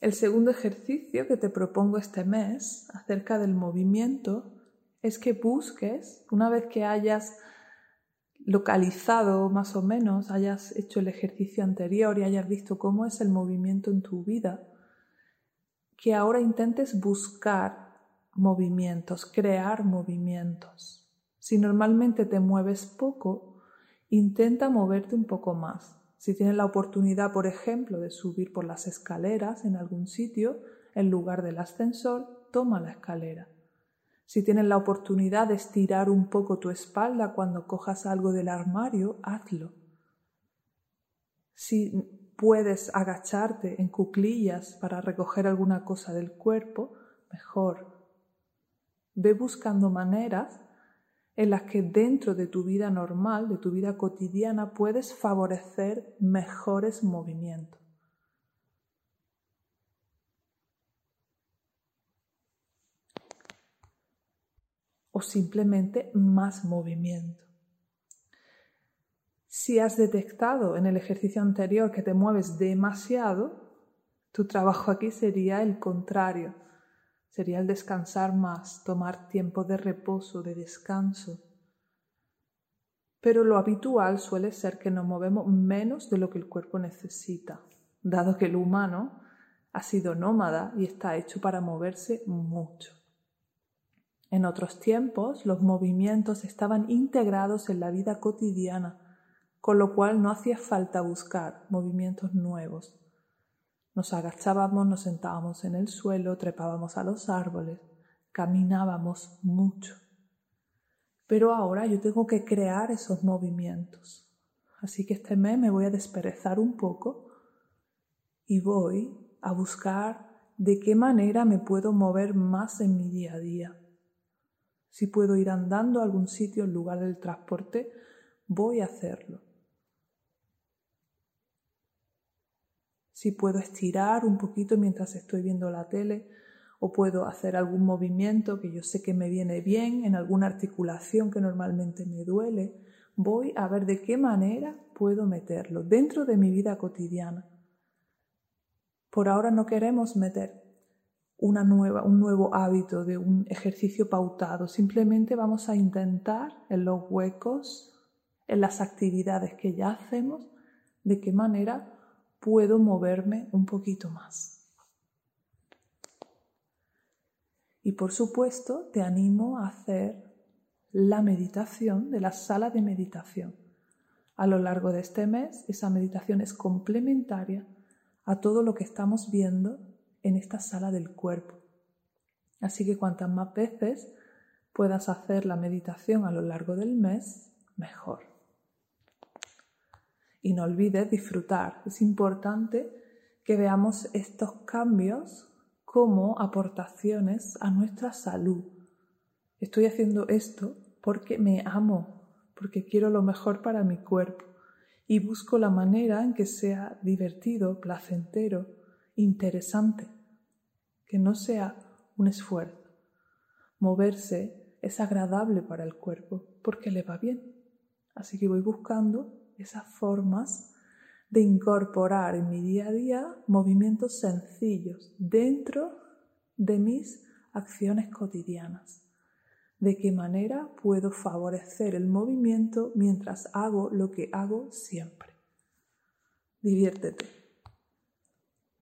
El segundo ejercicio que te propongo este mes acerca del movimiento es que busques, una vez que hayas localizado más o menos, hayas hecho el ejercicio anterior y hayas visto cómo es el movimiento en tu vida, que ahora intentes buscar movimientos, crear movimientos. Si normalmente te mueves poco, intenta moverte un poco más. Si tienes la oportunidad, por ejemplo, de subir por las escaleras en algún sitio, en lugar del ascensor, toma la escalera. Si tienes la oportunidad de estirar un poco tu espalda cuando cojas algo del armario, hazlo. Si puedes agacharte en cuclillas para recoger alguna cosa del cuerpo, mejor. Ve buscando maneras en las que dentro de tu vida normal, de tu vida cotidiana, puedes favorecer mejores movimientos. O simplemente más movimiento. Si has detectado en el ejercicio anterior que te mueves demasiado, tu trabajo aquí sería el contrario sería el descansar más, tomar tiempo de reposo, de descanso. Pero lo habitual suele ser que nos movemos menos de lo que el cuerpo necesita, dado que el humano ha sido nómada y está hecho para moverse mucho. En otros tiempos los movimientos estaban integrados en la vida cotidiana, con lo cual no hacía falta buscar movimientos nuevos. Nos agachábamos, nos sentábamos en el suelo, trepábamos a los árboles, caminábamos mucho. Pero ahora yo tengo que crear esos movimientos. Así que este mes me voy a desperezar un poco y voy a buscar de qué manera me puedo mover más en mi día a día. Si puedo ir andando a algún sitio en lugar del transporte, voy a hacerlo. Si puedo estirar un poquito mientras estoy viendo la tele o puedo hacer algún movimiento que yo sé que me viene bien en alguna articulación que normalmente me duele, voy a ver de qué manera puedo meterlo dentro de mi vida cotidiana. Por ahora no queremos meter una nueva, un nuevo hábito de un ejercicio pautado, simplemente vamos a intentar en los huecos, en las actividades que ya hacemos, de qué manera puedo moverme un poquito más. Y por supuesto te animo a hacer la meditación de la sala de meditación. A lo largo de este mes esa meditación es complementaria a todo lo que estamos viendo en esta sala del cuerpo. Así que cuantas más veces puedas hacer la meditación a lo largo del mes, mejor. Y no olvides disfrutar. Es importante que veamos estos cambios como aportaciones a nuestra salud. Estoy haciendo esto porque me amo, porque quiero lo mejor para mi cuerpo y busco la manera en que sea divertido, placentero, interesante, que no sea un esfuerzo. Moverse es agradable para el cuerpo porque le va bien. Así que voy buscando esas formas de incorporar en mi día a día movimientos sencillos dentro de mis acciones cotidianas. De qué manera puedo favorecer el movimiento mientras hago lo que hago siempre. Diviértete.